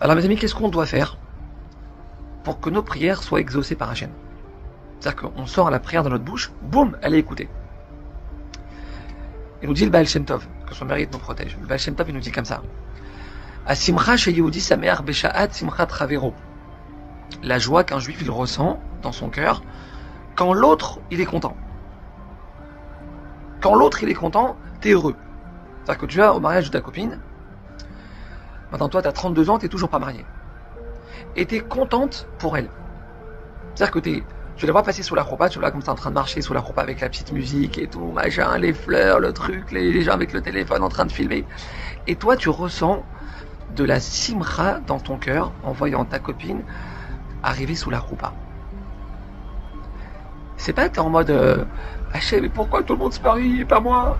Alors mes amis, qu'est-ce qu'on doit faire pour que nos prières soient exaucées par Hachem? C'est-à-dire qu'on sort la prière de notre bouche, boum, elle est écoutée. Il nous dit le Baal Shem Tov, que son mérite nous protège. Le Baal Shem Tov, il nous dit comme ça. Asimcha Travero. La joie qu'un juif il ressent dans son cœur quand l'autre il est content. Quand l'autre il est content, t'es heureux. C'est-à-dire que tu vas au mariage de ta copine, maintenant toi t'as 32 ans, t'es toujours pas marié. Et t'es contente pour elle. C'est-à-dire que t'es, tu la vois passer sous la roupa, tu la vois comme ça en train de marcher sous la roupa avec la petite musique et tout, machin, les fleurs, le truc, les, les gens avec le téléphone en train de filmer. Et toi tu ressens de la simra dans ton cœur en voyant ta copine arriver sous la roupa. C'est pas que en mode euh, Hachem, mais pourquoi tout le monde se marie et pas moi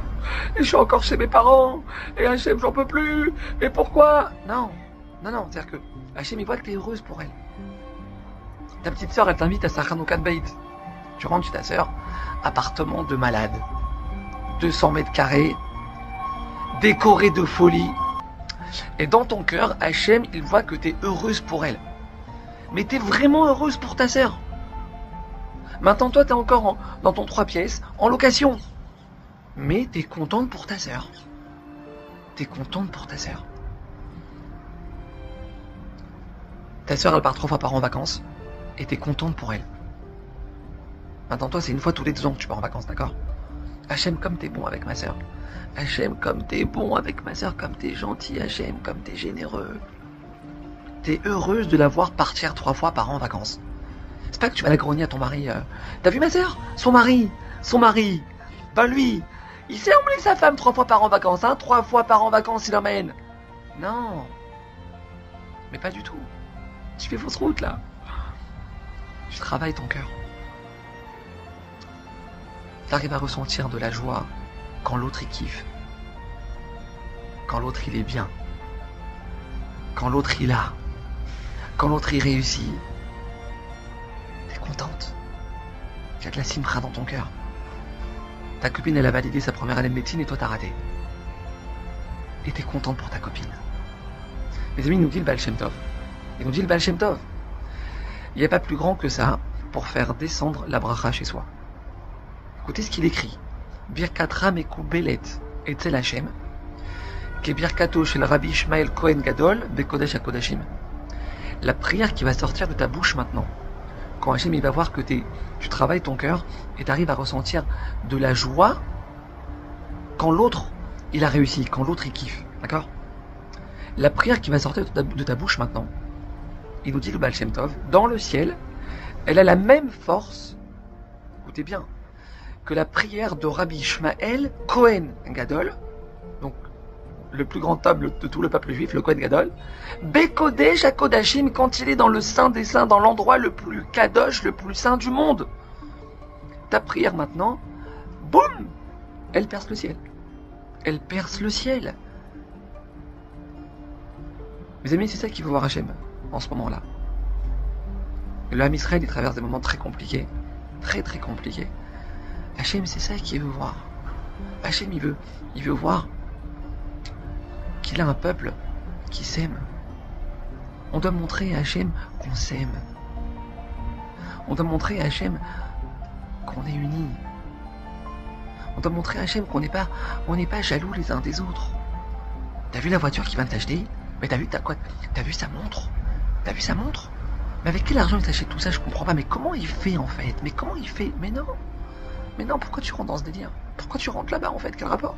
Et je suis encore chez mes parents et Hachem, j'en peux plus Et pourquoi Non, non, non, c'est-à-dire que Hachem, il voit que t'es heureuse pour elle. Ta petite sœur, elle t'invite à sa. Tu rentres chez ta sœur, appartement de malade, 200 mètres carrés, décoré de folie, et dans ton cœur, Hachem, il voit que tu es heureuse pour elle. Mais tu es vraiment heureuse pour ta sœur. Maintenant, toi, tu es encore en- dans ton trois pièces, en location. Mais tu es contente pour ta sœur. Tu es contente pour ta sœur. Ta sœur, elle part trois fois par an en vacances. Et tu es contente pour elle. Maintenant, toi, c'est une fois tous les deux ans que tu pars en vacances, d'accord? Hachem, comme t'es bon avec ma sœur. Hachem, comme t'es bon avec ma sœur, comme t'es gentil, Hachem, comme t'es généreux. T'es heureuse de la voir partir trois fois par an en vacances. C'est pas que tu vas la grogner à ton mari. euh, T'as vu ma sœur? Son mari Son mari Ben lui Il sait emmener sa femme trois fois par an en vacances, hein Trois fois par an en vacances, il emmène. Non. Mais pas du tout. Tu fais fausse route, là. Tu travailles ton cœur. T'arrives à ressentir de la joie quand l'autre il kiffe. Quand l'autre il est bien. Quand l'autre il a. Quand l'autre il réussit. Il y a de la simra dans ton cœur. Ta copine elle a validé sa première année de médecine et toi t'as raté. Et t'es contente pour ta copine. Mes amis, nous dit le Baal Shem Tov. Il nous dit le Baal Shem Tov. Il n'y a pas plus grand que ça pour faire descendre la bracha chez soi. Écoutez ce qu'il écrit. Birkat Ram Belet Etzel Hashem, est Birkato Rabbi Ishmael Cohen Gadol, Bekodesh HaKodashim. La prière qui va sortir de ta bouche maintenant, quand Hashem il va voir que tu travailles ton cœur et tu arrives à ressentir de la joie quand l'autre il a réussi, quand l'autre il kiffe, d'accord? La prière qui va sortir de ta, bouche maintenant, il nous dit le Baal Shem Tov, dans le ciel, elle a la même force, écoutez bien, que la prière de Rabbi Ishmael Cohen Gadol, donc le plus grand homme de tout le peuple juif, le Cohen Gadol, Bekodesh Kodashim quand il est dans le saint des saints, dans l'endroit le plus kadosh, le plus saint du monde. Ta prière maintenant, boum, elle perce le ciel. Elle perce le ciel. Mes amis, c'est ça qu'il faut voir Hachem en ce moment-là. Ham Israël, il traverse des moments très compliqués, très très compliqués. Hachem, c'est ça qu'il veut voir. Hachem, il veut, il veut voir qu'il a un peuple qui s'aime. On doit montrer à Hachem qu'on s'aime. On doit montrer à Hachem qu'on est unis. On doit montrer à Hachem qu'on n'est pas, on n'est pas jaloux les uns des autres. T'as vu la voiture qu'il vient de t'acheter? Mais t'as vu t'as quoi? T'as vu sa montre? T'as vu sa montre? Mais avec quel argent il t'achète tout ça? Je comprends pas. Mais comment il fait en fait? Mais comment il fait? Mais non. Mais non, pourquoi tu rentres dans ce délire? Pourquoi tu rentres là-bas en fait? Quel rapport?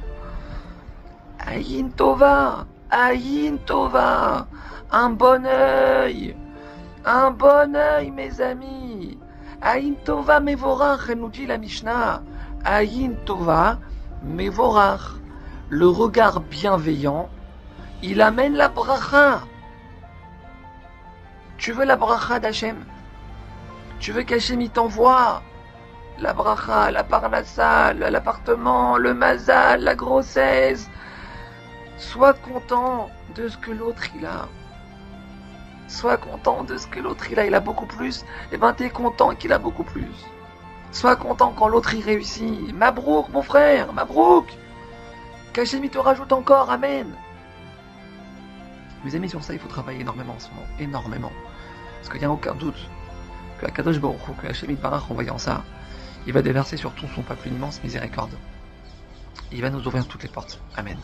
Aïn Tova Aïn Tova Un bon œil Un bon œil, mes amis Aïn Tova Mevorach, nous dit la Mishnah. Aïn Tova Mevorach. Le regard bienveillant, il amène la bracha. Tu veux la bracha d'Hachem? Tu veux qu'Hachem il t'envoie la bracha, la parnassa, l'appartement, le mazal, la grossesse. Sois content de ce que l'autre il a. Sois content de ce que l'autre il a. Il a beaucoup plus. Et ben t'es content qu'il a beaucoup plus. Sois content quand l'autre y réussit. Mabrouk, mon frère, Mabrouk. Qu'Hachem il te rajoute encore, Amen. Mes amis, sur ça, il faut travailler énormément en ce moment. Énormément. Parce qu'il n'y a aucun doute que la Kadosh Baruch que Hachem en voyant ça, il va déverser sur tout son peuple une immense miséricorde. Il va nous ouvrir toutes les portes. Amen.